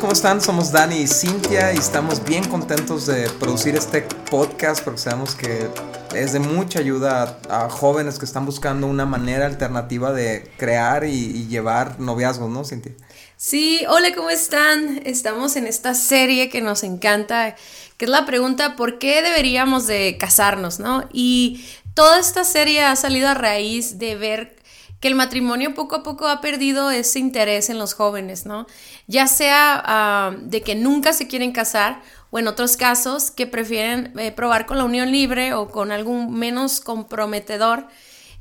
¿Cómo están? Somos Dani y Cintia y estamos bien contentos de producir este podcast porque sabemos que es de mucha ayuda a, jóvenes que están buscando una manera alternativa de crear y, y llevar noviazgos, ¿no, Cintia? Sí, hola, ¿cómo están? Estamos en esta serie que nos encanta, que es la pregunta, ¿por qué deberíamos de casarnos, no? Y toda esta serie ha salido a raíz de ver que el matrimonio poco a poco ha perdido ese interés en los jóvenes, ¿no? Ya sea ah, de que nunca se quieren casar o en otros casos que prefieren eh, probar con la unión libre o con algún menos comprometedor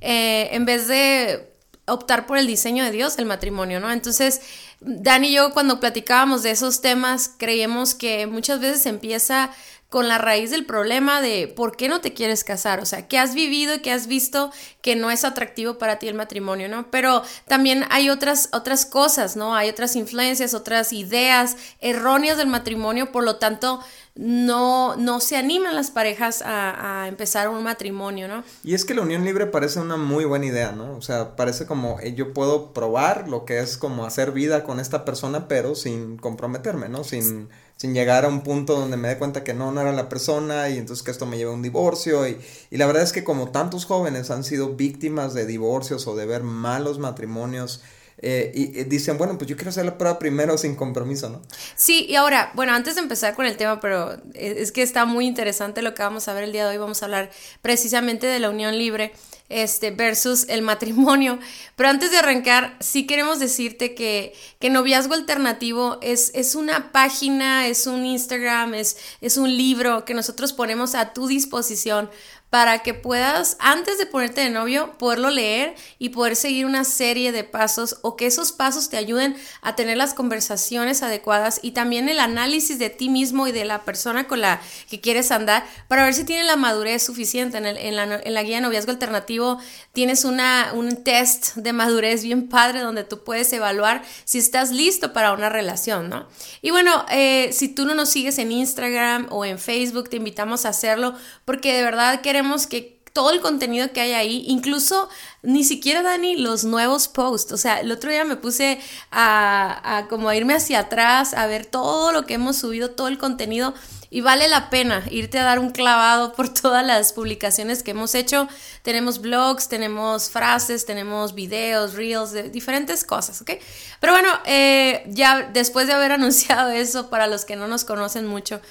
eh, en vez de optar por el diseño de Dios el matrimonio, ¿no? Entonces, Dani y yo cuando platicábamos de esos temas creíamos que muchas veces empieza con la raíz del problema de por qué no te quieres casar, o sea, qué has vivido y qué has visto que no es atractivo para ti el matrimonio, ¿no? Pero también hay otras, otras cosas, ¿no? Hay otras influencias, otras ideas erróneas del matrimonio, por lo tanto, no, no se animan las parejas a, empezar un matrimonio, ¿no? Y es que la unión libre parece una muy buena idea, ¿no? O sea, parece como eh, yo puedo probar lo que es como hacer vida con esta persona, pero sin comprometerme, ¿no? Sin, sin llegar a un punto donde me dé cuenta que no, no era la persona y entonces que esto me lleva a un divorcio. Y, y la verdad es que como tantos jóvenes han sido víctimas de divorcios o de ver malos matrimonios, eh, y, dicen, bueno, pues yo quiero hacer la prueba primero sin compromiso, ¿no? Sí, y ahora, bueno, antes de empezar con el tema, pero es que está muy interesante lo que vamos a ver el día de hoy, vamos a hablar precisamente de la unión libre este, versus el matrimonio. Pero antes de arrancar, sí queremos decirte que, que Noviazgo Alternativo es, es una página, es un Instagram, es, es un libro que nosotros ponemos a tu disposición para que puedas, antes de ponerte de novio, poderlo leer y poder seguir una serie de pasos o que esos pasos te ayuden a tener las conversaciones adecuadas y también el análisis de ti mismo y de la persona con la que quieres andar para ver si tiene la madurez suficiente. En, el, en, la, en la, guía de noviazgo alternativo tienes una, un test de madurez bien padre donde tú puedes evaluar si estás listo para una relación, ¿no? Y bueno, eh, si tú no nos sigues en Instagram o en Facebook, te invitamos a hacerlo porque de verdad queremos que todo el contenido que hay ahí, incluso ni siquiera Dani los nuevos posts, o sea, el otro día me puse a, a como a irme hacia atrás, a ver todo lo que hemos subido, todo el contenido y vale la pena irte a dar un clavado por todas las publicaciones que hemos hecho. Tenemos blogs, tenemos frases, tenemos videos, reels, de diferentes cosas, ¿ok? Pero bueno, eh, ya después de haber anunciado eso, para los que no nos conocen mucho,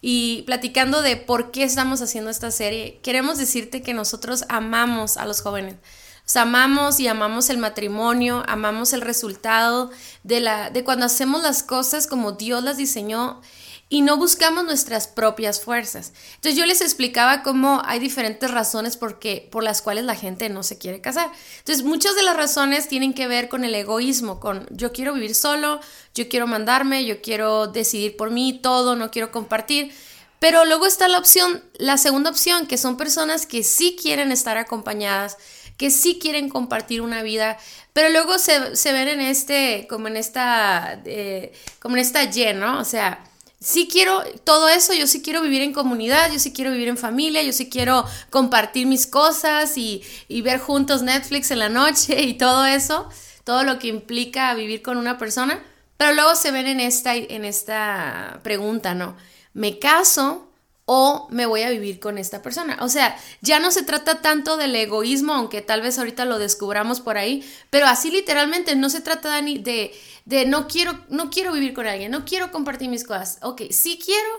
y platicando de por qué estamos haciendo esta serie, queremos decirte que nosotros amamos a los jóvenes. Amamos y amamos el matrimonio, amamos el resultado de, la, de cuando hacemos las cosas como Dios las diseñó y no buscamos nuestras propias fuerzas. Entonces yo les explicaba cómo hay diferentes razones por, por las cuales la gente no se quiere casar. Entonces muchas de las razones tienen que ver con el egoísmo, con yo quiero vivir solo, yo quiero mandarme, yo quiero decidir por mí todo, no quiero compartir. Pero luego está la opción, la segunda opción, que son personas que sí quieren estar acompañadas, que sí quieren compartir una vida, pero luego se, se ven en este, como en esta, eh, como en esta lleno, O sea, sí quiero todo eso, yo sí quiero vivir en comunidad, yo sí quiero vivir en familia, yo sí quiero compartir mis cosas y, y, ver juntos Netflix en la noche y todo eso, todo lo que implica vivir con una persona, pero luego se ven en esta, en esta pregunta, ¿no? ¿Me caso o me voy a vivir con esta persona. O sea, ya no se trata tanto del egoísmo, aunque tal vez ahorita lo descubramos por ahí, pero así literalmente no se trata, Dani, de, de no, quiero, no quiero vivir con alguien, no quiero compartir mis cosas. Ok, sí quiero,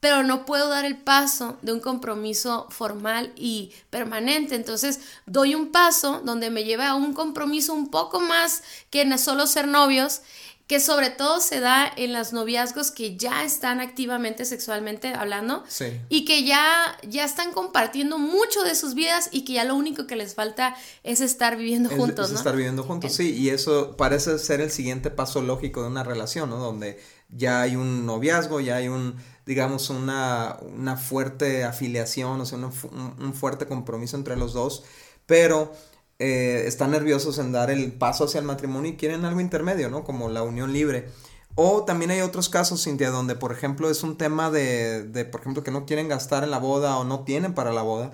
pero no puedo dar el paso de un compromiso formal y permanente. Entonces doy un paso donde me lleva a un compromiso un poco más que solo ser novios que sobre todo se da en los noviazgos que ya están activamente sexualmente hablando y que ya, ya están compartiendo mucho de sus vidas y que ya lo único que les falta es estar viviendo juntos. Es estar viviendo juntos, sí, y eso parece ser el siguiente paso lógico de una relación, ¿no? Donde ya hay un noviazgo, ya hay un, digamos, una, una fuerte afiliación, o sea, un, fuerte compromiso entre los dos, pero eh, están nerviosos en dar el paso hacia el matrimonio y quieren algo intermedio, ¿no? Como la unión libre. O también hay otros casos, Cintia, donde, por ejemplo, es un tema de, de, por ejemplo, que no quieren gastar en la boda o no tienen para la boda.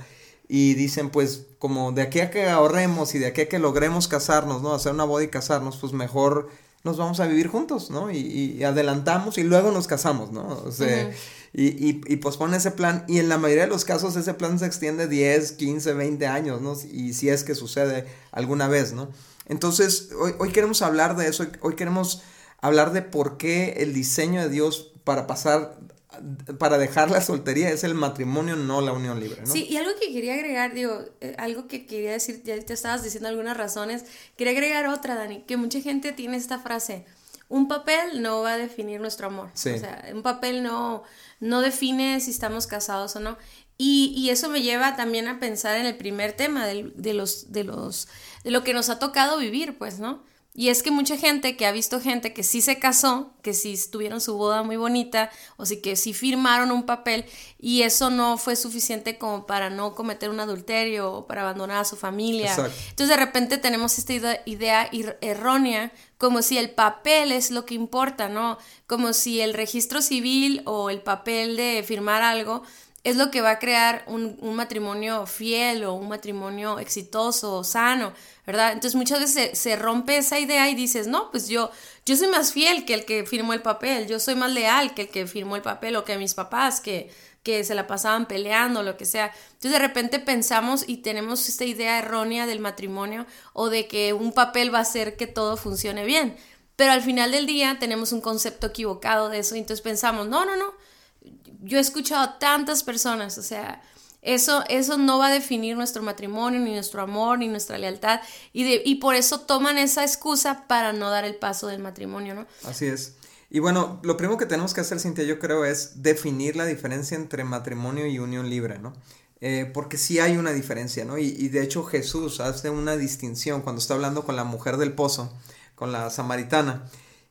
Y dicen, pues, como de aquí a que ahorremos y de aquí a que logremos casarnos, ¿no? Hacer una boda y casarnos, pues mejor nos vamos a vivir juntos, ¿no? Y, adelantamos y luego nos casamos, ¿no? O sea, y, y, y pospone ese plan y en la mayoría de los casos ese plan se extiende 10, 15, 20 años, ¿no? Y si es que sucede alguna vez, ¿no? Entonces, hoy, hoy queremos hablar de eso, hoy queremos hablar de por qué el diseño de Dios para pasar para dejar la soltería es el matrimonio, no la unión libre, ¿no? Sí, y algo que quería agregar, digo, eh, algo que quería decir, ya te estabas diciendo algunas razones, quería agregar otra, Dani, que mucha gente tiene esta frase, un papel no va a definir nuestro amor, o sea, un papel no, no define si estamos casados o no, y, y, eso me lleva también a pensar en el primer tema de, de, los, de, los, de lo que nos ha tocado vivir, pues, ¿no? Y es que mucha gente que ha visto gente que sí se casó, que sí tuvieron su boda muy bonita, o sí que sí firmaron un papel, y eso no fue suficiente como para no cometer un adulterio o para abandonar a su familia. Entonces de repente tenemos esta idea errónea, como si el papel es lo que importa, ¿no? Como si el registro civil o el papel de firmar algo es lo que va a crear un, matrimonio fiel o un matrimonio exitoso, o sano, ¿verdad? Entonces muchas veces se, rompe esa idea y dices, no, pues yo, yo soy más fiel que el que firmó el papel, yo soy más leal que el que firmó el papel o que mis papás que, que se la pasaban peleando, lo que sea. Entonces de repente pensamos y tenemos esta idea errónea del matrimonio o de que un papel va a hacer que todo funcione bien. Pero al final del día tenemos un concepto equivocado de eso y entonces pensamos, no, no, no, yo he escuchado a tantas personas, o sea, eso, eso no va a definir nuestro matrimonio, ni nuestro amor, ni nuestra lealtad, y, de, y por eso toman esa excusa para no dar el paso del matrimonio, ¿no? Así es. Y bueno, lo primero que tenemos que hacer, Cintia, yo creo, es definir la diferencia entre matrimonio y unión libre, ¿no? Eh, porque sí hay una diferencia, ¿no? Y, de hecho Jesús hace una distinción cuando está hablando con la mujer del pozo, con la samaritana,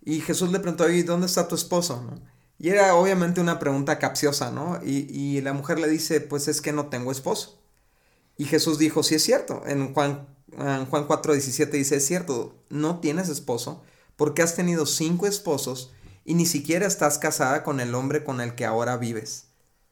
y Jesús le preguntó, ¿y dónde está tu esposo? ¿no? Y era obviamente una pregunta capciosa, ¿no? Y, la mujer le dice, pues es que no tengo esposo. Y Jesús dijo, sí es cierto. En Juan, en Juan 4, 17 dice, es cierto, no tienes esposo porque has tenido cinco esposos y ni siquiera estás casada con el hombre con el que ahora vives.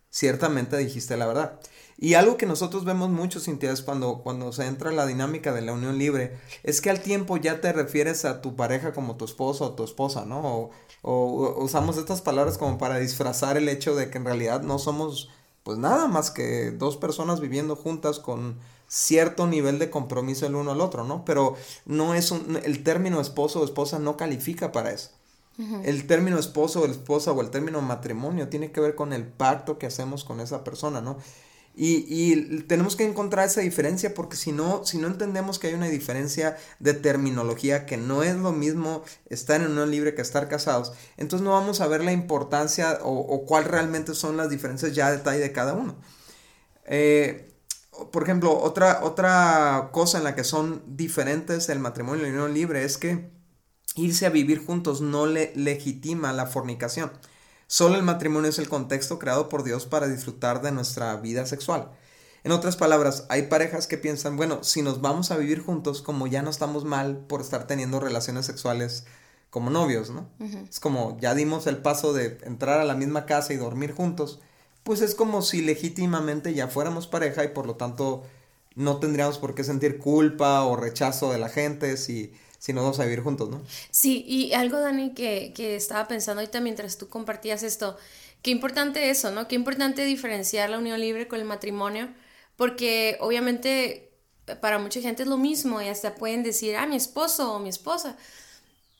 Ciertamente dijiste la verdad. Y algo que nosotros vemos mucho, Cintia, es cuando, cuando se entra la dinámica de la unión libre, es que al tiempo ya te refieres a tu pareja como tu esposo o tu esposa, ¿no? O usamos estas palabras como para disfrazar el hecho de que en realidad no somos pues nada más que dos personas viviendo juntas con cierto nivel de compromiso el uno al otro, ¿no? Pero no es un, el término esposo o esposa no califica para eso. El término esposo o esposa o el término matrimonio tiene que ver con el pacto que hacemos con esa persona, ¿no? Y, tenemos que encontrar esa diferencia porque si no, si no entendemos que hay una diferencia de terminología, que no es lo mismo estar en unión libre que estar casados, entonces no vamos a ver la importancia o, cuál realmente son las diferencias ya de detalle de cada uno. Eh, por ejemplo, otra, otra cosa en la que son diferentes el matrimonio y la unión libre es que irse a vivir juntos no le legitima la fornicación. Solo el matrimonio es el contexto creado por Dios para disfrutar de nuestra vida sexual. En otras palabras, hay parejas que piensan, bueno, si nos vamos a vivir juntos, como ya no estamos mal por estar teniendo relaciones sexuales como novios, ¿no? Es como ya dimos el paso de entrar a la misma casa y dormir juntos, pues es como si legítimamente ya fuéramos pareja y por lo tanto no tendríamos por qué sentir culpa o rechazo de la gente si si nos vamos a vivir juntos, ¿no? Sí, y algo, Dani, que, que estaba pensando ahorita mientras tú compartías esto, qué importante eso, ¿no? Qué importante diferenciar la unión libre con el matrimonio, porque obviamente para mucha gente es lo mismo y hasta pueden decir, ah, mi esposo o mi esposa.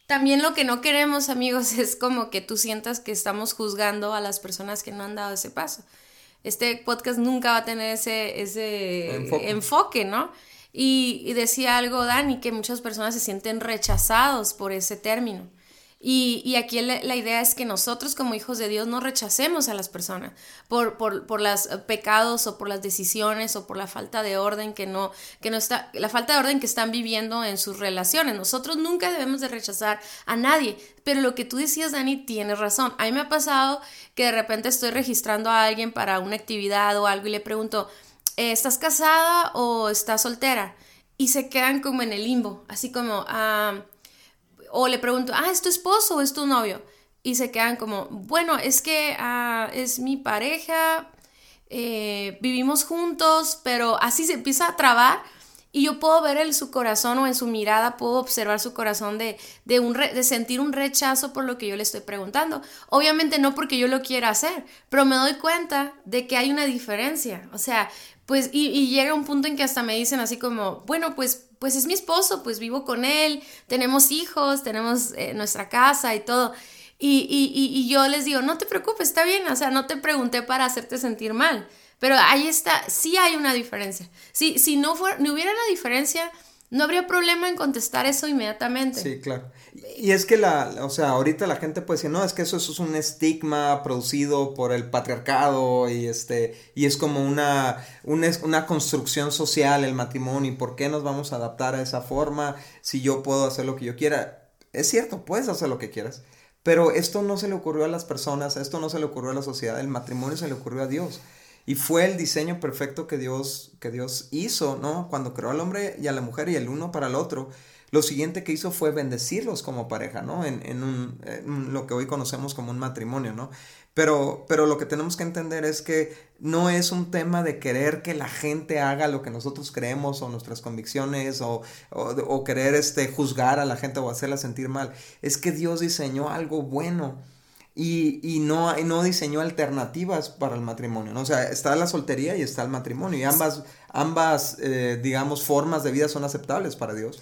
También lo que no queremos, amigos, es como que tú sientas que estamos juzgando a las personas que no han dado ese paso. Este podcast nunca va a tener ese, ese enfoque ¿no? Y, decía algo Dani, que muchas personas se sienten rechazados por ese término. Y, aquí la, idea es que nosotros como hijos de Dios no rechacemos a las personas por, por, por los eh, pecados o por las decisiones o por la falta de orden que no, que no está, la falta de orden que están viviendo en sus relaciones. Nosotros nunca debemos de rechazar a nadie. Pero lo que tú decías, Dani, tienes razón. A mí me ha pasado que de repente estoy registrando a alguien para una actividad o algo y le pregunto, ¿estás casada o estás soltera? Y se quedan como en el limbo, así como... ah o le pregunto, ah, ¿es tu esposo o es tu novio? Y se quedan como, bueno, es que ah, es mi pareja, eh, vivimos juntos, pero así se empieza a trabar y yo puedo ver en su corazón o en su mirada, puedo observar su corazón de, de, un de sentir un rechazo por lo que yo le estoy preguntando. Obviamente no porque yo lo quiera hacer, pero me doy cuenta de que hay una diferencia. O sea, pues, y, llega un punto en que hasta me dicen así como, bueno, pues, pues es mi esposo, pues vivo con él, tenemos hijos, tenemos eh, nuestra casa y todo. Y, y, yo les digo, no te preocupes, está bien, o sea, no te pregunté para hacerte sentir mal, pero ahí está, sí hay una diferencia. Si, no, fuera, no hubiera una diferencia, no habría problema en contestar eso inmediatamente. Sí, claro. Y es que la, o sea, ahorita la gente puede decir, no, es que eso, es un estigma producido por el patriarcado y este, y es como una, una, una construcción social el matrimonio y por qué nos vamos a adaptar a esa forma si yo puedo hacer lo que yo quiera. Es cierto, puedes hacer lo que quieras. Pero esto no se le ocurrió a las personas, esto no se le ocurrió a la sociedad, el matrimonio se le ocurrió a Dios. Y fue el diseño perfecto que Dios, que Dios hizo, ¿no? Cuando creó al hombre y a la mujer y el uno para el otro. Lo siguiente que hizo fue bendecirlos como pareja, ¿no? En, en, un, lo que hoy conocemos como un matrimonio, ¿no? Pero, pero lo que tenemos que entender es que no es un tema de querer que la gente haga lo que nosotros creemos o nuestras convicciones o, o, o querer este, juzgar a la gente o hacerla sentir mal. Es que Dios diseñó algo bueno y, y, no, no diseñó alternativas para el matrimonio, ¿no? O sea, está la soltería y está el matrimonio, y ambas, ambas eh, digamos, formas de vida son aceptables para Dios,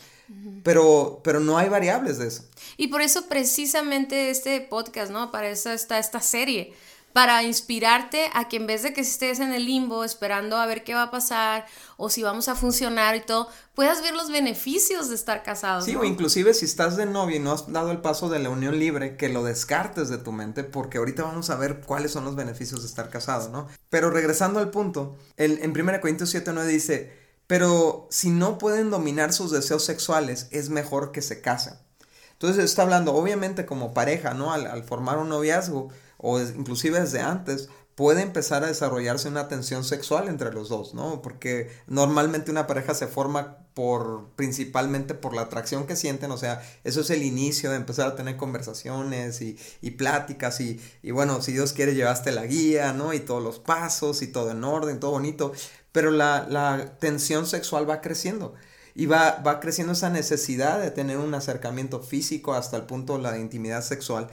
pero, pero no hay variables de eso. Y por eso precisamente este podcast, ¿no? Para eso está esta serie, para inspirarte a que en vez de que estés en el limbo esperando a ver qué va a pasar o si vamos a funcionar y todo, puedas ver los beneficios de estar casado. Sí, o inclusive si estás de novio y no has dado el paso de la unión libre, que lo descartes de tu mente, porque ahorita vamos a ver cuáles son los beneficios de estar casado, ¿no? Pero regresando al punto, el, en 1 Corintios 7, 9 dice, pero si no pueden dominar sus deseos sexuales, es mejor que se casen. Entonces está hablando, obviamente como pareja, ¿no? Al, al formar un noviazgo, o inclusive desde antes, puede empezar a desarrollarse una tensión sexual entre los dos, ¿no? Porque normalmente una pareja se forma por principalmente por la atracción que sienten, o sea, eso es el inicio de empezar a tener conversaciones y, y pláticas y, y, bueno, si Dios quiere llevaste la guía, ¿no? Y todos los pasos y todo en orden, todo bonito, pero la, la tensión sexual va creciendo y va, va creciendo esa necesidad de tener un acercamiento físico hasta el punto de la intimidad sexual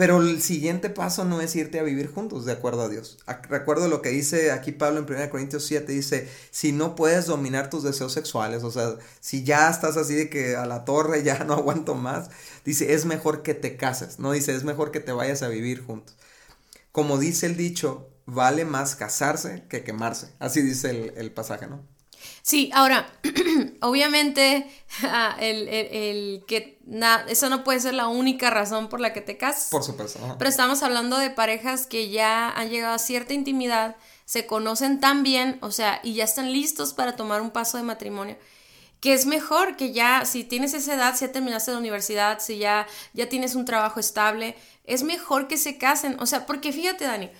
pero el siguiente paso no es irte a vivir juntos, de acuerdo a Dios. Recuerdo lo que dice aquí Pablo en 1 Corintios 7, dice, si no puedes dominar tus deseos sexuales, o sea, si ya estás así de que a la torre ya no aguanto más, dice, es mejor que te cases, no dice, es mejor que te vayas a vivir juntos. Como dice el dicho, vale más casarse que quemarse. Así dice el, el pasaje, ¿no? Sí, ahora, obviamente, ah, el, que eso no puede ser la única razón por la que te casas. Por supuesto. Pero estamos hablando de parejas que ya han llegado a cierta intimidad, se conocen tan bien, o sea, y ya están listos para tomar un paso de matrimonio. Que es mejor que ya, si tienes esa edad, si ya terminaste la universidad, si ya, ya tienes un trabajo estable, es mejor que se casen. O sea, porque fíjate, Dani,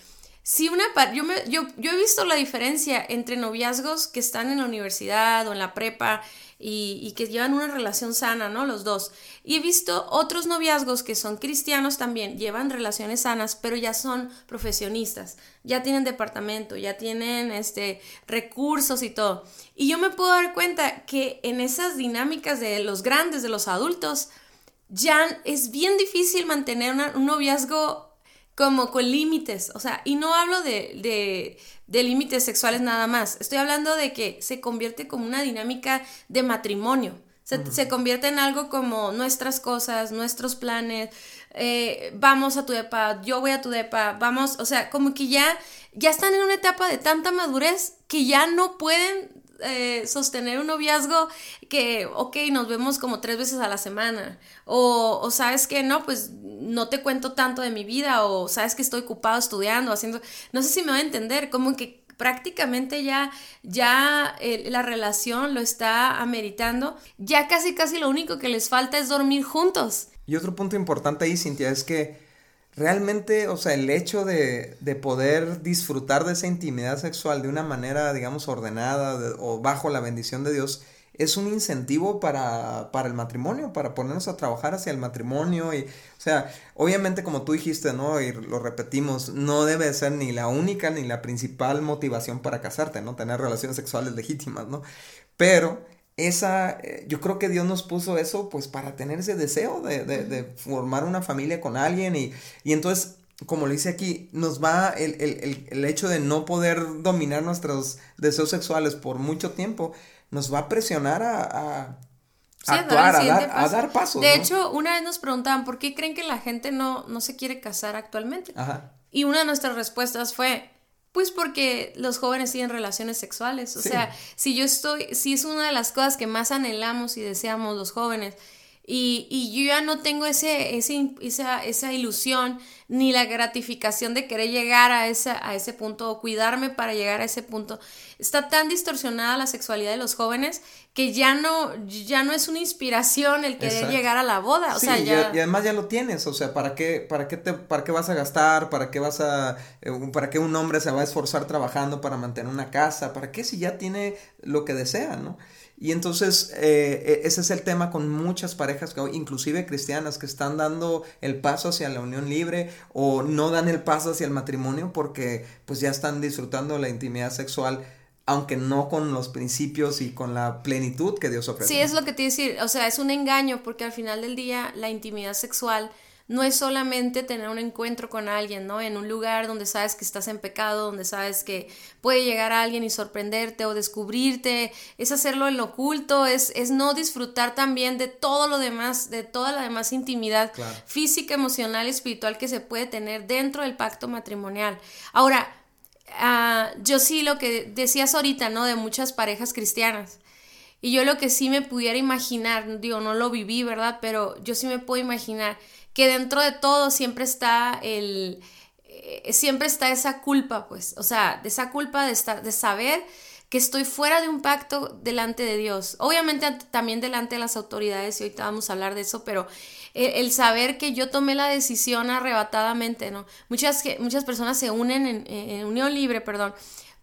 si una yo, me, yo, yo he visto la diferencia entre noviazgos que están en la universidad o en la prepa y, que llevan una relación sana, ¿no? Los dos. Y he visto otros noviazgos que son cristianos también, llevan relaciones sanas, pero ya son profesionistas, ya tienen departamento, ya tienen este, recursos y todo. Y yo me puedo dar cuenta que en esas dinámicas de los grandes, de los adultos, ya es bien difícil mantener un noviazgo como con límites, o sea, y no hablo de, de, límites sexuales nada más, estoy hablando de que se convierte como una dinámica de matrimonio, se, convierte en algo como nuestras cosas, nuestros planes, eh, vamos a tu depa, yo voy a tu depa, vamos, o sea, como que ya, ya están en una etapa de tanta madurez que ya no pueden eh, sostener un noviazgo que, ok, nos vemos como tres veces a la semana. O, o sabes que no, pues no te cuento tanto de mi vida. O sabes que estoy ocupado estudiando, haciendo. No sé si me va a entender, como que prácticamente ya, ya eh, la relación lo está ameritando. Ya casi, casi lo único que les falta es dormir juntos. Y otro punto importante ahí, Cintia, es que realmente, o sea, el hecho de, de, poder disfrutar de esa intimidad sexual de una manera, digamos, ordenada o bajo la bendición de Dios, es un incentivo para, para, el matrimonio, para ponernos a trabajar hacia el matrimonio. Y, o sea, obviamente como tú dijiste, ¿no? Y lo repetimos, no debe ser ni la única ni la principal motivación para casarte, ¿no? Tener relaciones sexuales legítimas, ¿no? Pero esa, eh, yo creo que Dios nos puso eso pues para tener ese deseo de, de, de formar una familia con alguien y, y, entonces, como lo dice aquí, nos va el, el, el, hecho de no poder dominar nuestros deseos sexuales por mucho tiempo, nos va a presionar a, a Sí, actuar, a, dar, a dar, pasos. De hecho, una vez nos preguntaban, ¿por qué creen que la gente no, no se quiere casar actualmente? Ajá. Y una de nuestras respuestas fue, pues porque los jóvenes tienen relaciones sexuales. O sea, si yo estoy, si es una de las cosas que más anhelamos y deseamos los jóvenes, y, y yo ya no tengo ese, ese, esa, esa ilusión ni la gratificación de querer llegar a, esa, a ese punto o cuidarme para llegar a ese punto. Está tan distorsionada la sexualidad de los jóvenes que ya no, ya no es una inspiración el querer llegar a la boda. O sea, ya... y, además ya lo tienes. O sea, ¿para qué, para qué te, para qué vas a gastar? ¿Para qué vas a, eh, para qué un hombre se va a esforzar trabajando para mantener una casa? ¿Para qué si ya tiene lo que desea, no? Y entonces eh, e, ese es el tema con muchas parejas, inclusive cristianas, que están dando el paso hacia la unión libre o no dan el paso hacia el matrimonio porque pues ya están disfrutando la intimidad sexual aunque no con los principios y con la plenitud que Dios ofrece. Sí, es lo que te decir, o sea, es un engaño porque al final del día la intimidad sexual no es solamente tener un encuentro con alguien, ¿no? En un lugar donde sabes que estás en pecado, donde sabes que puede llegar a alguien y sorprenderte o descubrirte, es hacerlo en lo oculto, es, es no disfrutar también de todo lo demás, de toda la demás intimidad física, emocional y espiritual que se puede tener dentro del pacto matrimonial. Ahora, uh, yo sí lo que decías ahorita, ¿no? De muchas parejas cristianas. Y yo lo que sí me pudiera imaginar, digo, no lo viví, ¿verdad? Pero yo sí me puedo imaginar que dentro de todo siempre está el, eh, siempre está esa culpa, pues, o sea, esa culpa de, estar, de saber que estoy fuera de un pacto delante de Dios. Obviamente también delante de las autoridades, y ahorita vamos a hablar de eso, pero el, saber que yo tomé la decisión arrebatadamente, ¿no? Muchas, muchas personas se unen en, en unión libre, perdón,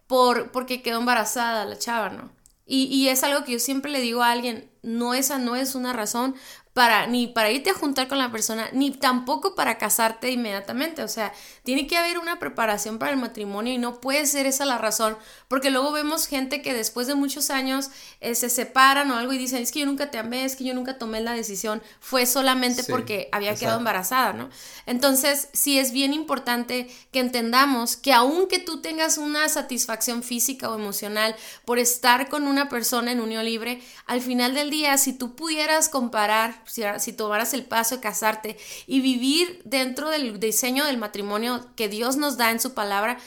por, porque quedó embarazada la chava, ¿no? Y, y, es algo que yo siempre le digo a alguien, no esa no es una razón para ni para irte a juntar con la persona, ni tampoco para casarte inmediatamente. O sea, tiene que haber una preparación para el matrimonio y no puede ser esa la razón, porque luego vemos gente que después de muchos años eh, se separan o algo y dicen, es que yo nunca te amé, es que yo nunca tomé la decisión, fue solamente porque había quedado embarazada, ¿no? Entonces, sí es bien importante que entendamos que aunque tú tengas una satisfacción física o emocional por estar con una persona en unión libre, al final del día, si tú pudieras comparar si, tomaras el paso de casarte y vivir dentro del diseño del matrimonio que Dios nos da en su palabra,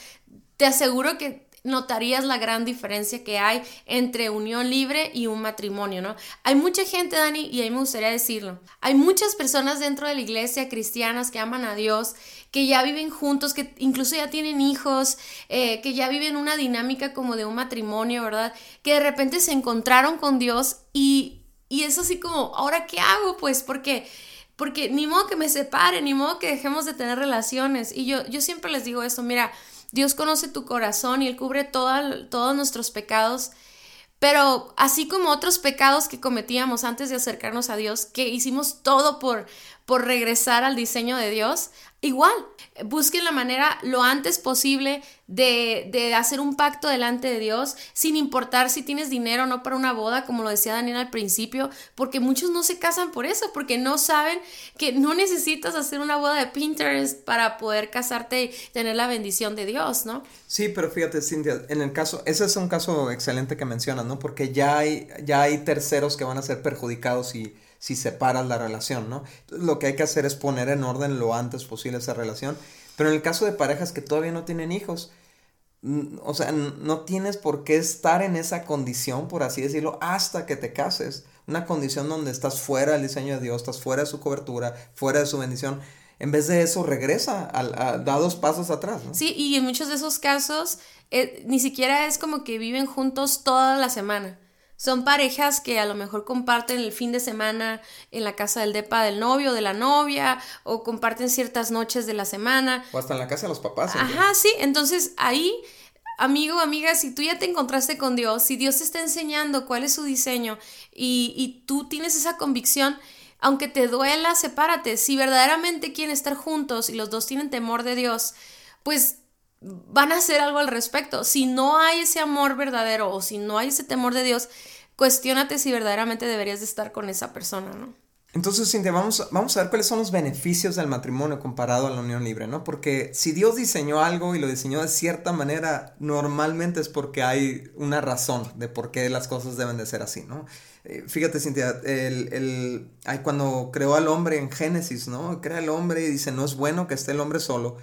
te aseguro que notarías la gran diferencia que hay entre unión libre y un matrimonio, ¿no? Hay mucha gente, Dani, y a mí me gustaría decirlo, hay muchas personas dentro de la iglesia cristianas que aman a Dios, que ya viven juntos, que incluso ya tienen hijos, eh, que ya viven una dinámica como de un matrimonio, ¿verdad? Que de repente se encontraron con Dios y y es así como, ¿ahora qué hago? Pues porque, porque ni modo que me separe, ni modo que dejemos de tener relaciones. Y yo, yo siempre les digo esto, mira, Dios conoce tu corazón y Él cubre todos nuestros pecados. Pero así como otros pecados que cometíamos antes de acercarnos a Dios, que hicimos todo por, por regresar al diseño de Dios, igual, busquen la manera lo antes posible de, de, hacer un pacto delante de Dios, sin importar si tienes dinero o no para una boda, como lo decía Daniel al principio, porque muchos no se casan por eso, porque no saben que no necesitas hacer una boda de Pinterest para poder casarte y tener la bendición de Dios, ¿no? Sí, pero fíjate, Cintia, en el caso, ese es un caso excelente que mencionas, ¿no? Porque ya hay, ya hay terceros que van a ser perjudicados y si separas la relación, ¿no? lo que hay que hacer es poner en orden lo antes posible esa relación. Pero en el caso de parejas que todavía no tienen hijos, o sea, no tienes por qué estar en esa condición, por así decirlo, hasta que te cases. Una condición donde estás fuera del diseño de Dios, estás fuera de su cobertura, fuera de su bendición. En vez de eso, regresa, a, da dos pasos atrás. Sí, y en muchos de esos casos, eh, ni siquiera es como que viven juntos toda la semana. Son parejas que a lo mejor comparten el fin de semana en la casa del depa del novio, de la novia, o comparten ciertas noches de la semana. O hasta en la casa de los papás. Ajá, sí. Entonces ahí, amigo, amiga, si tú ya te encontraste con Dios, si Dios te está enseñando cuál es su diseño y, y tú tienes esa convicción, aunque te duela, sepárate. Si verdaderamente quieren estar juntos y los dos tienen temor de Dios, pues van a hacer algo al respecto. Si no hay ese amor verdadero o si no hay ese temor de Dios, cuestionate si verdaderamente deberías de estar con esa persona, ¿no? Entonces, Cintia, vamos, vamos a ver cuáles son los beneficios del matrimonio comparado a la unión libre, ¿no? Porque si Dios diseñó algo y lo diseñó de cierta manera, normalmente es porque hay una razón de por qué las cosas deben de ser así, ¿no? Eh, fíjate, Cintia, el, el, cuando creó al hombre en Génesis, ¿no? Crea el hombre y dice, no es bueno que esté el hombre solo,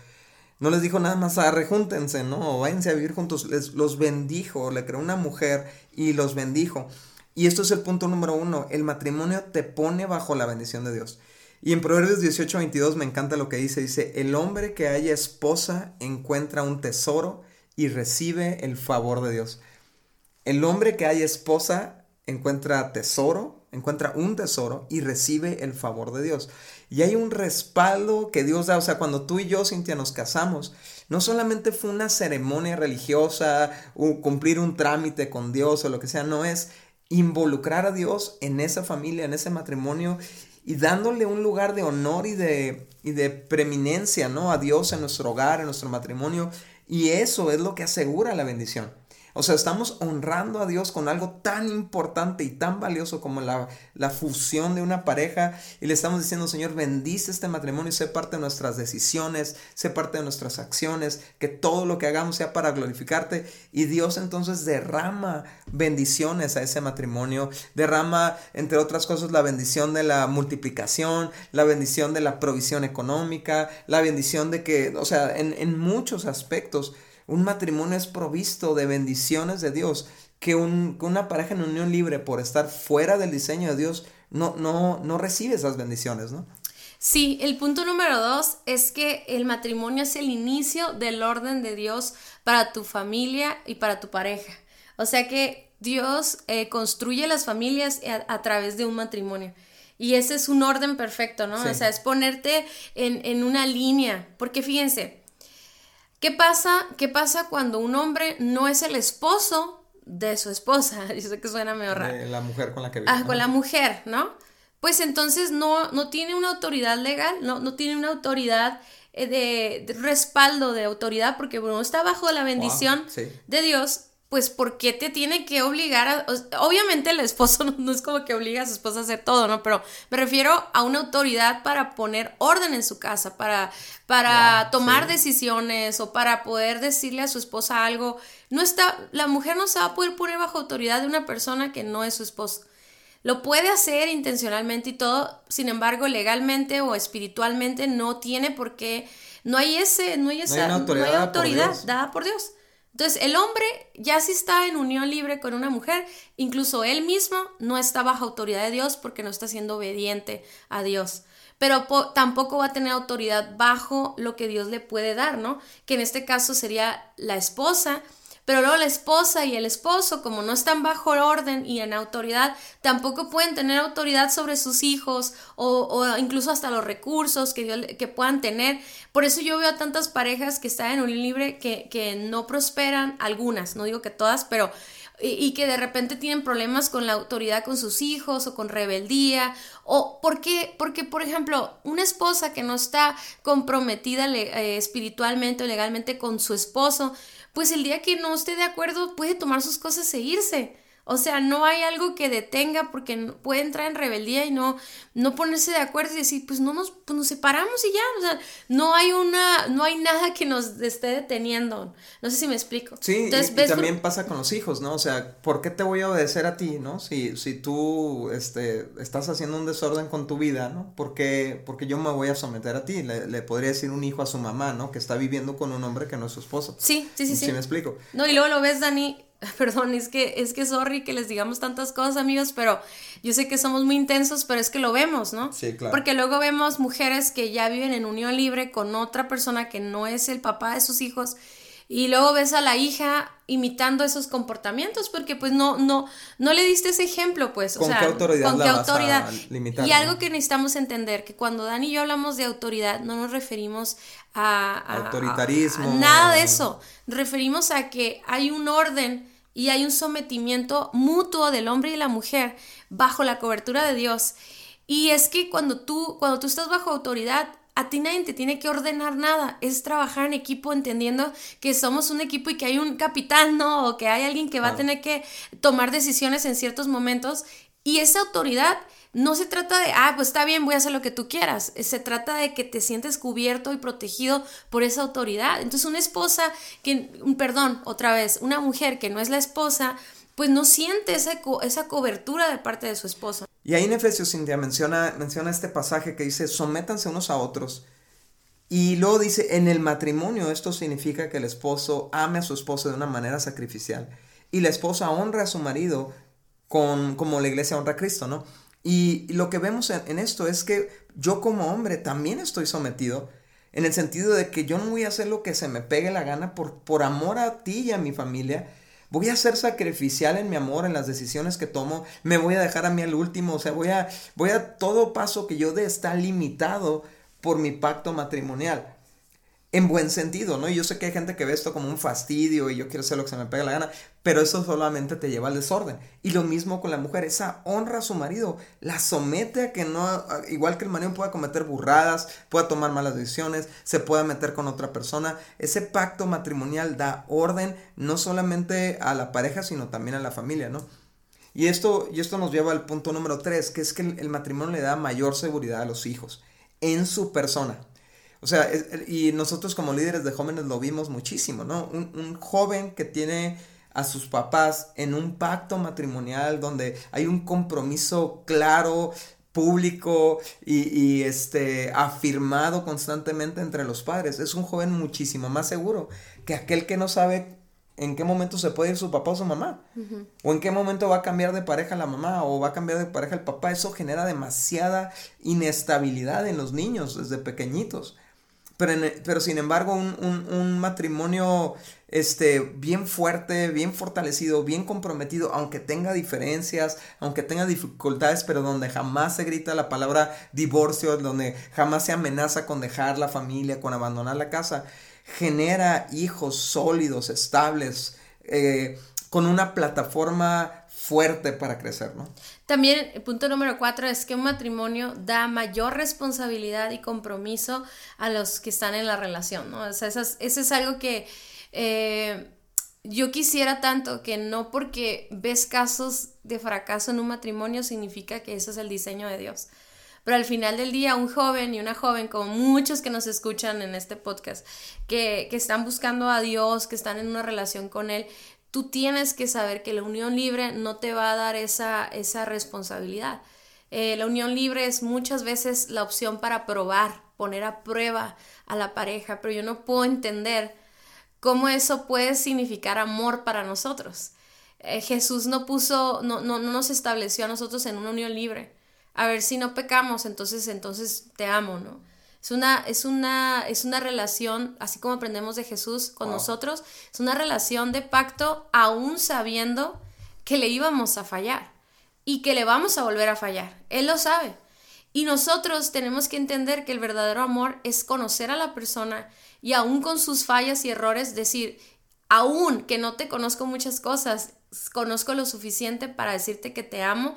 no les dijo nada más, a ah, rejúntense, ¿no? O váyanse a vivir juntos. Les, los bendijo, le creó una mujer y los bendijo. Y esto es el punto número uno. El matrimonio te pone bajo la bendición de Dios. Y en Proverbios 18, 22 me encanta lo que dice. Dice, el hombre que haya esposa encuentra un tesoro y recibe el favor de Dios. El hombre que haya esposa encuentra tesoro, encuentra un tesoro y recibe el favor de Dios. Y hay un respaldo que Dios da. O sea, cuando tú y yo, Cintia, nos casamos, no solamente fue una ceremonia religiosa, cumplir un trámite con Dios o lo que sea, no es involucrar a Dios en esa familia, en ese matrimonio y dándole un lugar de honor y de, y de preeminencia, ¿no? A Dios en nuestro hogar, en nuestro matrimonio. Y eso es lo que asegura la bendición. O sea, estamos honrando a Dios con algo tan importante y tan valioso como la, la, fusión de una pareja y le estamos diciendo, Señor, bendice este matrimonio sé parte de nuestras decisiones, sé parte de nuestras acciones, que todo lo que hagamos sea para glorificarte y Dios entonces derrama bendiciones a ese matrimonio, derrama, entre otras cosas, la bendición de la multiplicación, la bendición de la provisión económica, la bendición de que, o sea, en, en muchos aspectos, un matrimonio es provisto de bendiciones de Dios, que, una pareja en unión libre por estar fuera del diseño de Dios no, no, no recibe esas bendiciones, ¿no? Sí, el punto número dos es que el matrimonio es el inicio del orden de Dios para tu familia y para tu pareja. O sea que Dios eh, construye las familias a, través de un matrimonio. Y ese es un orden perfecto, ¿no? O sea, es ponerte en, en una línea. Porque fíjense, ¿Qué pasa? ¿Qué pasa cuando un hombre no es el esposo de su esposa? Yo sé que suena medio raro. De la mujer con la que vive. Ah, con la mujer, ¿no? Pues entonces no, no tiene una autoridad legal, no, no tiene una autoridad eh, de, respaldo de autoridad porque bueno, está bajo la bendición de Dios pues ¿por qué te tiene que obligar a... Obviamente el esposo no, es como que obliga a su esposa a hacer todo, ¿no? Pero me refiero a una autoridad para poner orden en su casa, para, para tomar decisiones o para poder decirle a su esposa algo. No está, la mujer no se va a poder poner bajo autoridad de una persona que no es su esposo. Lo puede hacer intencionalmente y todo, sin embargo, legalmente o espiritualmente no tiene por qué, no hay ese, no hay esa, autoridad, no hay autoridad dada por Dios. Entonces, el hombre ya si está en unión libre con una mujer, incluso él mismo no está bajo autoridad de Dios porque no está siendo obediente a Dios. Pero tampoco va a tener autoridad bajo lo que Dios le puede dar, ¿no? Que en este caso sería la esposa pero luego la esposa y el esposo, como no están bajo orden y en autoridad, tampoco pueden tener autoridad sobre sus hijos o, incluso hasta los recursos que, que puedan tener. Por eso yo veo a tantas parejas que están en un libre que, que no prosperan, algunas, no digo que todas, pero y, que de repente tienen problemas con la autoridad con sus hijos o con rebeldía o porque porque por ejemplo una esposa que no está comprometida eh, espiritualmente o legalmente con su esposo pues el día que no esté de acuerdo puede tomar sus cosas e irse. O sea, no hay algo que detenga porque puede entrar en rebeldía y no, no ponerse de acuerdo y decir, pues no nos, pues nos separamos y ya. O sea, no hay una, no hay nada que nos esté deteniendo. No sé si me explico. Sí, Entonces, y, también pasa con los hijos, ¿no? O sea, ¿por qué te voy a obedecer a ti, ¿no? Si, si tú este, estás haciendo un desorden con tu vida, ¿no? ¿Por qué, porque yo me voy a someter a ti? Le, le, podría decir un hijo a su mamá, ¿no? Que está viviendo con un hombre que no es su esposo. Sí, sí, sí. Sí, me explico. No, y luego lo ves, Dani, Perdón, es que, es que sorry que les digamos tantas cosas, amigos, pero yo sé que somos muy intensos, pero es que lo vemos, ¿no? Sí, claro. Porque luego vemos mujeres que ya viven en unión libre con otra persona que no es el papá de sus hijos y luego ves a la hija imitando esos comportamientos porque pues no no no le diste ese ejemplo pues ¿Con o sea qué autoridad con qué autoridad limitar, y algo que necesitamos entender que cuando Dani y yo hablamos de autoridad no nos referimos a, autoritarismo. nada de eso. Referimos a que hay un orden y hay un sometimiento mutuo del hombre y la mujer bajo la cobertura de Dios. Y es que cuando tú cuando tú estás bajo autoridad a ti nadie te tiene que ordenar nada, es trabajar en equipo entendiendo que somos un equipo y que hay un capitán, ¿no? O que hay alguien que va a tener que tomar decisiones en ciertos momentos y esa autoridad no se trata de, ah, pues está bien, voy a hacer lo que tú quieras. Se trata de que te sientes cubierto y protegido por esa autoridad. Entonces, una esposa que, perdón, otra vez, una mujer que no es la esposa, pues no siente esa, esa cobertura de parte de su esposo. Y ahí en Efesios Cintia menciona, menciona este pasaje que dice, sométanse unos a otros. Y luego dice, en el matrimonio esto significa que el esposo ame a su esposa de una manera sacrificial. Y la esposa honra a su marido con, como la iglesia honra a Cristo, ¿no? Y lo que vemos en, en esto es que yo como hombre también estoy sometido en el sentido de que yo no voy a hacer lo que se me pegue la gana por, por amor a ti y a mi familia, Voy a ser sacrificial en mi amor, en las decisiones que tomo. Me voy a dejar a mí al último. O sea, voy a, voy a todo paso que yo dé está limitado por mi pacto matrimonial en buen sentido, ¿no? Yo sé que hay gente que ve esto como un fastidio y yo quiero hacer lo que se me pega la gana, pero eso solamente te lleva al desorden. Y lo mismo con la mujer, esa honra a su marido, la somete a que no, igual que el marido pueda cometer burradas, pueda tomar malas decisiones, se pueda meter con otra persona. Ese pacto matrimonial da orden no solamente a la pareja, sino también a la familia, ¿no? Y esto, y esto nos lleva al punto número tres, que es que el matrimonio le da mayor seguridad a los hijos en su persona. O sea, y nosotros como líderes de jóvenes lo vimos muchísimo, ¿no? Un, joven que tiene a sus papás en un pacto matrimonial donde hay un compromiso claro, público y, este afirmado constantemente entre los padres. Es un joven muchísimo más seguro que aquel que no sabe en qué momento se puede ir su papá o su mamá. O en qué momento va a cambiar de pareja la mamá o va a cambiar de pareja el papá. Eso genera demasiada inestabilidad en los niños desde pequeñitos. Pero, pero sin embargo, un, matrimonio este, bien fuerte, bien fortalecido, bien comprometido, aunque tenga diferencias, aunque tenga dificultades, pero donde jamás se grita la palabra divorcio, donde jamás se amenaza con dejar la familia, con abandonar la casa, genera hijos sólidos, estables, eh, con una plataforma fuerte para crecer, ¿no? También, el punto número cuatro es que un matrimonio da mayor responsabilidad y compromiso a los que están en la relación, ¿no? O sea, eso es, algo que eh, yo quisiera tanto que no porque ves casos de fracaso en un matrimonio significa que eso es el diseño de Dios. Pero al final del día, un joven y una joven, como muchos que nos escuchan en este podcast, que, que están buscando a Dios, que están en una relación con Él, tú tienes que saber que la unión libre no te va a dar esa, esa responsabilidad. Eh, la unión libre es muchas veces la opción para probar, poner a prueba a la pareja, pero yo no puedo entender cómo eso puede significar amor para nosotros. Eh, Jesús no puso, no, no, no nos estableció a nosotros en una unión libre. A ver si no pecamos, entonces, entonces te amo, ¿no? Es una, es una, es una relación, así como aprendemos de Jesús con nosotros, es una relación de pacto aún sabiendo que le íbamos a fallar y que le vamos a volver a fallar. Él lo sabe. Y nosotros tenemos que entender que el verdadero amor es conocer a la persona y aún con sus fallas y errores decir, aún que no te conozco muchas cosas, conozco lo suficiente para decirte que te amo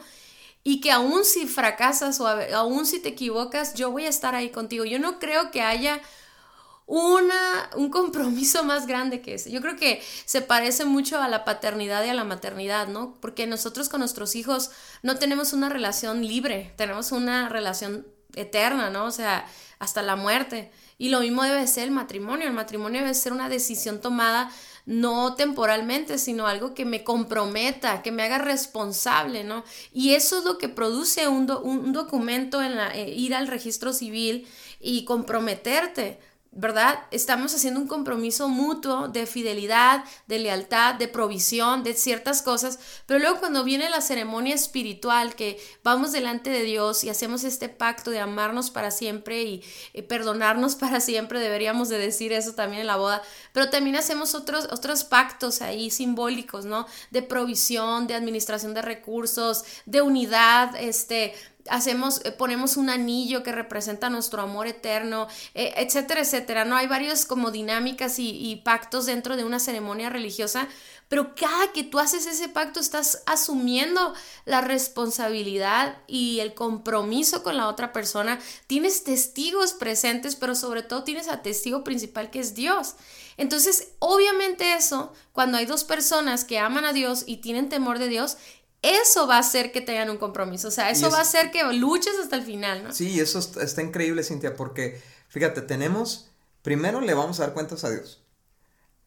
y que aún si fracasas o aún si te equivocas, yo voy a estar ahí contigo. Yo no creo que haya una, un compromiso más grande que ese. Yo creo que se parece mucho a la paternidad y a la maternidad, ¿no? Porque nosotros con nuestros hijos no tenemos una relación libre, tenemos una relación eterna, ¿no? O sea, hasta la muerte. Y lo mismo debe ser el matrimonio. El matrimonio debe ser una decisión tomada no temporalmente, sino algo que me comprometa, que me haga responsable, ¿no? Y eso es lo que produce un, un documento en la, eh, ir al registro civil y comprometerte. ¿Verdad? Estamos haciendo un compromiso mutuo de fidelidad, de lealtad, de provisión, de ciertas cosas, pero luego cuando viene la ceremonia espiritual, que vamos delante de Dios y hacemos este pacto de amarnos para siempre y, perdonarnos para siempre, deberíamos de decir eso también en la boda, pero también hacemos otros, otros pactos ahí simbólicos, ¿no? De provisión, de administración de recursos, de unidad, este, hacemos, eh, ponemos un anillo que representa nuestro amor eterno, eh, etcétera, etcétera. No hay varias como dinámicas y, y, pactos dentro de una ceremonia religiosa, pero cada que tú haces ese pacto estás asumiendo la responsabilidad y el compromiso con la otra persona. Tienes testigos presentes, pero sobre todo tienes a testigo principal que es Dios. Entonces, obviamente eso, cuando hay dos personas que aman a Dios y tienen temor de Dios, eso va a hacer que tengan un compromiso. O sea, eso va a hacer que luches hasta el final, ¿no? Sí, eso está increíble, Cintia, porque fíjate, tenemos, primero le vamos a dar cuentas a Dios.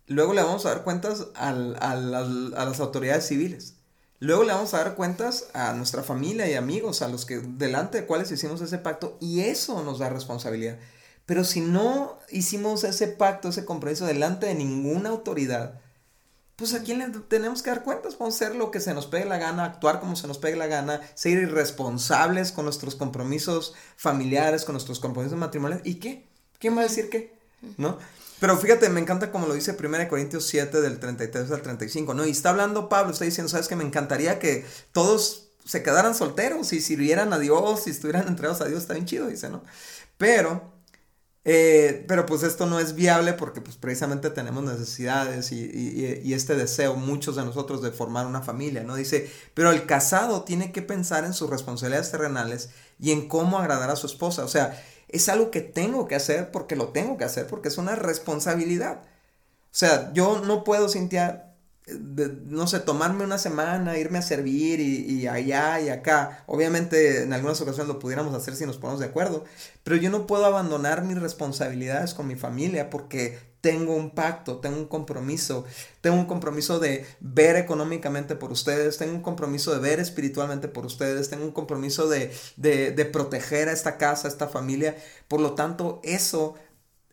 Luego le vamos a dar cuentas a las autoridades civiles. Luego le vamos a dar cuentas a nuestra familia y amigos, a los que delante de cuales hicimos ese pacto, y eso nos da responsabilidad. Pero si no hicimos ese pacto, ese compromiso delante de ninguna autoridad, pues a quién le tenemos que dar cuentas, vamos a hacer lo que se nos pegue la gana, actuar como se nos pegue la gana, ser irresponsables con nuestros compromisos familiares, con nuestros compromisos matrimoniales, ¿y qué? ¿Quién va a decir qué? ¿No? Pero fíjate, me encanta como lo dice 1 Corintios 7 del 33 al 35, ¿no? Y está hablando Pablo, está diciendo, ¿sabes que Me encantaría que todos se quedaran solteros y sirvieran a Dios y estuvieran entregados a Dios, está bien chido, dice, ¿no? Pero eh, pero pues esto no es viable porque pues precisamente tenemos necesidades y, este deseo, muchos de nosotros, de formar una familia, ¿no? Dice, pero el casado tiene que pensar en sus responsabilidades terrenales y en cómo agradar a su esposa. O sea, es algo que tengo que hacer porque lo tengo que hacer, porque es una responsabilidad. O sea, yo no puedo, Cintia, no sé, tomarme una semana, irme a servir y, allá y acá. Obviamente en algunas ocasiones lo pudiéramos hacer si nos ponemos de acuerdo, pero yo no puedo abandonar mis responsabilidades con mi familia porque tengo un pacto, tengo un compromiso, tengo un compromiso de ver económicamente por ustedes, tengo un compromiso de ver espiritualmente por ustedes, tengo un compromiso de, de, proteger a esta casa, a esta familia. Por lo tanto, eso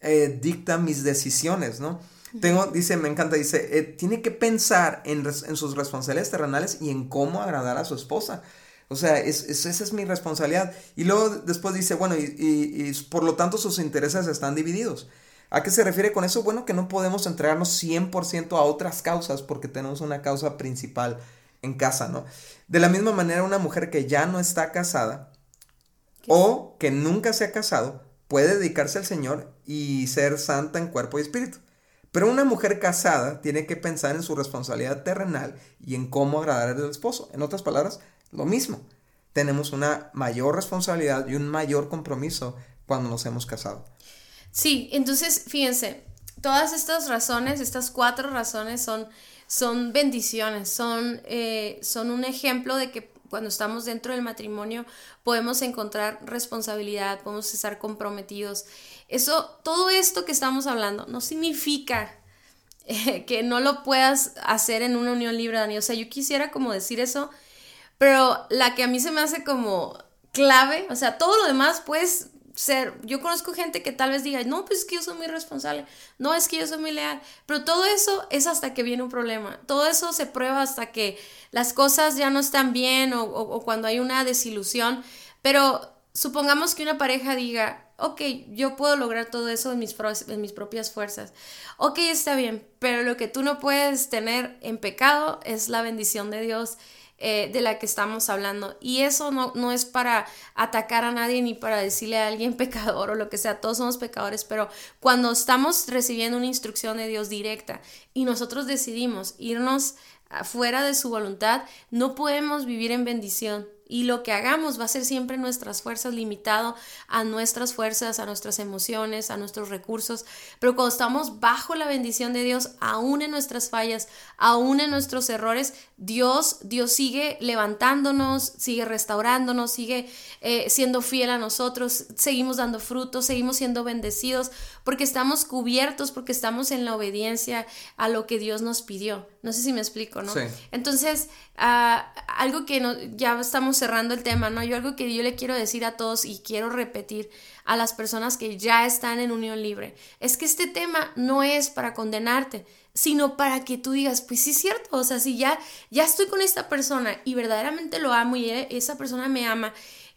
eh, dicta mis decisiones, ¿no? Tengo, dice, me encanta, dice, eh, tiene que pensar en, sus responsabilidades terrenales y en cómo agradar a su esposa. O sea, esa es mi responsabilidad. Y luego después dice, bueno, y, por lo tanto sus intereses están divididos. ¿A qué se refiere con eso? Bueno, que no podemos entregarnos 100% a otras causas porque tenemos una causa principal en casa, ¿no? De la misma manera, una mujer que ya no está casada o que nunca se ha casado puede dedicarse al Señor y ser santa en cuerpo y espíritu. Pero una mujer casada tiene que pensar en su responsabilidad terrenal y en cómo agradar al esposo. En otras palabras, lo mismo. Tenemos una mayor responsabilidad y un mayor compromiso cuando nos hemos casado. Sí, entonces fíjense, todas estas razones, estas cuatro razones son, son bendiciones, son, eh, son un ejemplo de que cuando estamos dentro del matrimonio podemos encontrar responsabilidad, podemos estar comprometidos. Eso, todo esto que estamos hablando no significa eh, que no lo puedas hacer en una unión libre, Dani. O sea, yo quisiera como decir eso, pero la que a mí se me hace como clave, o sea, todo lo demás pues ser, yo conozco gente que tal vez diga, no, pues es que yo soy muy responsable, no, es que yo soy muy leal, pero todo eso es hasta que viene un problema, todo eso se prueba hasta que las cosas ya no están bien o cuando hay una desilusión, pero supongamos que una pareja diga, ok, yo puedo lograr todo eso en mis, propias fuerzas. Ok, está bien, pero lo que tú no puedes tener en pecado es la bendición de Dios eh, de la que estamos hablando. Y eso no, no es para atacar a nadie ni para decirle a alguien pecador o lo que sea, todos somos pecadores, pero cuando estamos recibiendo una instrucción de Dios directa y nosotros decidimos irnos fuera de su voluntad, no podemos vivir en bendición y lo que hagamos va a ser siempre nuestras fuerzas, limitado a nuestras fuerzas, a nuestras emociones, a nuestros recursos. Pero cuando estamos bajo la bendición de Dios, aún en nuestras fallas, aún en nuestros errores, Dios, Dios sigue levantándonos, sigue restaurándonos, sigue eh, siendo fiel a nosotros, seguimos dando frutos, seguimos siendo bendecidos, porque estamos cubiertos, porque estamos en la obediencia a lo que Dios nos pidió. No sé si me explico, ¿no? Entonces, ah, algo que no, ya estamos cerrando el tema, ¿no? Yo algo que yo le quiero decir a todos y quiero repetir a las personas que ya están en unión libre, es que este tema no es para condenarte, sino para que tú digas, pues sí es cierto, o sea, si ya, ya estoy con esta persona y verdaderamente lo amo y esa persona me ama,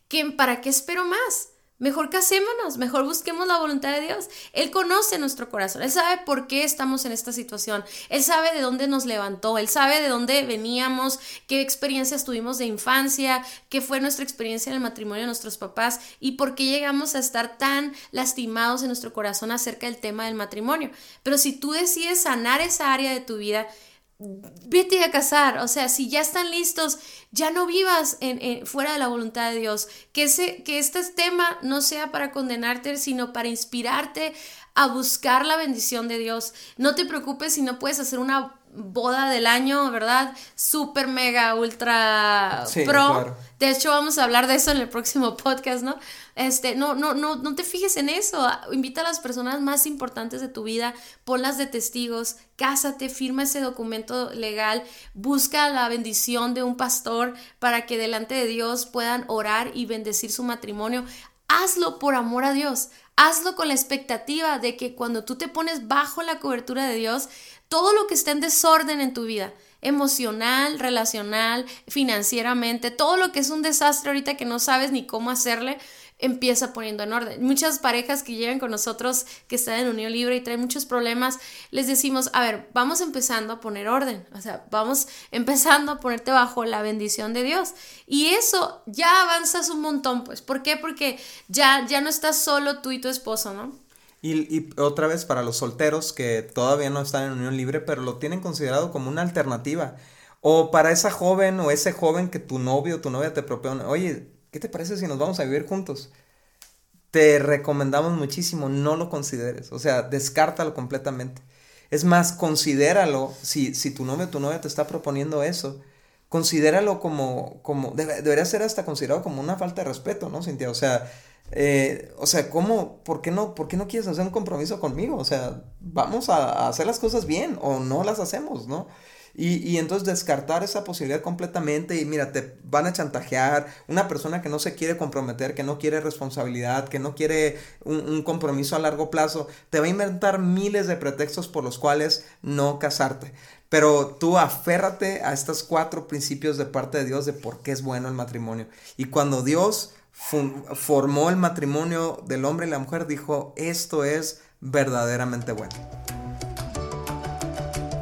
¿qué, ¿para qué espero más? Mejor casémonos, mejor busquemos la voluntad de Dios. Él conoce nuestro corazón, Él sabe por qué estamos en esta situación, Él sabe de dónde nos levantó, Él sabe de dónde veníamos, qué experiencias tuvimos de infancia, qué fue nuestra experiencia en el matrimonio de nuestros papás y por qué llegamos a estar tan lastimados en nuestro corazón acerca del tema del matrimonio. Pero si tú decides sanar esa área de tu vida, vete a casar, o sea, si ya están listos, ya no vivas en, fuera de la voluntad de Dios, que, ese, que este tema no sea para condenarte, sino para inspirarte a buscar la bendición de Dios. No te preocupes si no puedes hacer una boda del año, ¿verdad? Super, mega, ultra pro. De hecho, vamos a hablar de eso en el próximo podcast, ¿no? Este, no, no, no, no te fijes en eso. Invita a las personas más importantes de tu vida, ponlas de testigos, cásate, firma ese documento legal, busca la bendición de un pastor para que delante de Dios puedan orar y bendecir su matrimonio. Hazlo por amor a Dios. Hazlo con la expectativa de que cuando tú te pones bajo la cobertura de Dios, todo lo que está en desorden en tu vida, emocional, relacional, financieramente, todo lo que es un desastre ahorita que no sabes ni cómo hacerle, empieza poniendo en orden. Muchas parejas que llegan con nosotros, que están en unión libre y traen muchos problemas, les decimos, a ver, vamos empezando a poner orden, o sea, vamos empezando a ponerte bajo la bendición de Dios. Y eso ya avanzas un montón, pues. ¿Por qué? Porque ya, ya no estás solo tú y tu esposo, ¿no? Y, otra vez para los solteros que todavía no están en unión libre, pero lo tienen considerado como una alternativa. O para esa joven o ese joven que tu novio o tu novia te propone, oye, ¿qué te parece si nos vamos a vivir juntos? Te recomendamos muchísimo, no lo consideres, o sea, descártalo completamente. Es más, considéralo, si, si tu novio o tu novia te está proponiendo eso, considéralo como, como, debería ser hasta considerado como una falta de respeto, ¿no, Cintia? O sea, eh, o sea, ¿cómo, por qué, no, por qué no quieres hacer un compromiso conmigo? O sea, vamos a, a hacer las cosas bien o no las hacemos, ¿no? Y, y, entonces descartar esa posibilidad completamente y mira, te van a chantajear, una persona que no se quiere comprometer, que no quiere responsabilidad, que no quiere un, un, compromiso a largo plazo, te va a inventar miles de pretextos por los cuales no casarte. Pero tú aférrate a estos cuatro principios de parte de Dios de por qué es bueno el matrimonio. Y cuando Dios formó el matrimonio del hombre y la mujer, dijo, esto es verdaderamente bueno.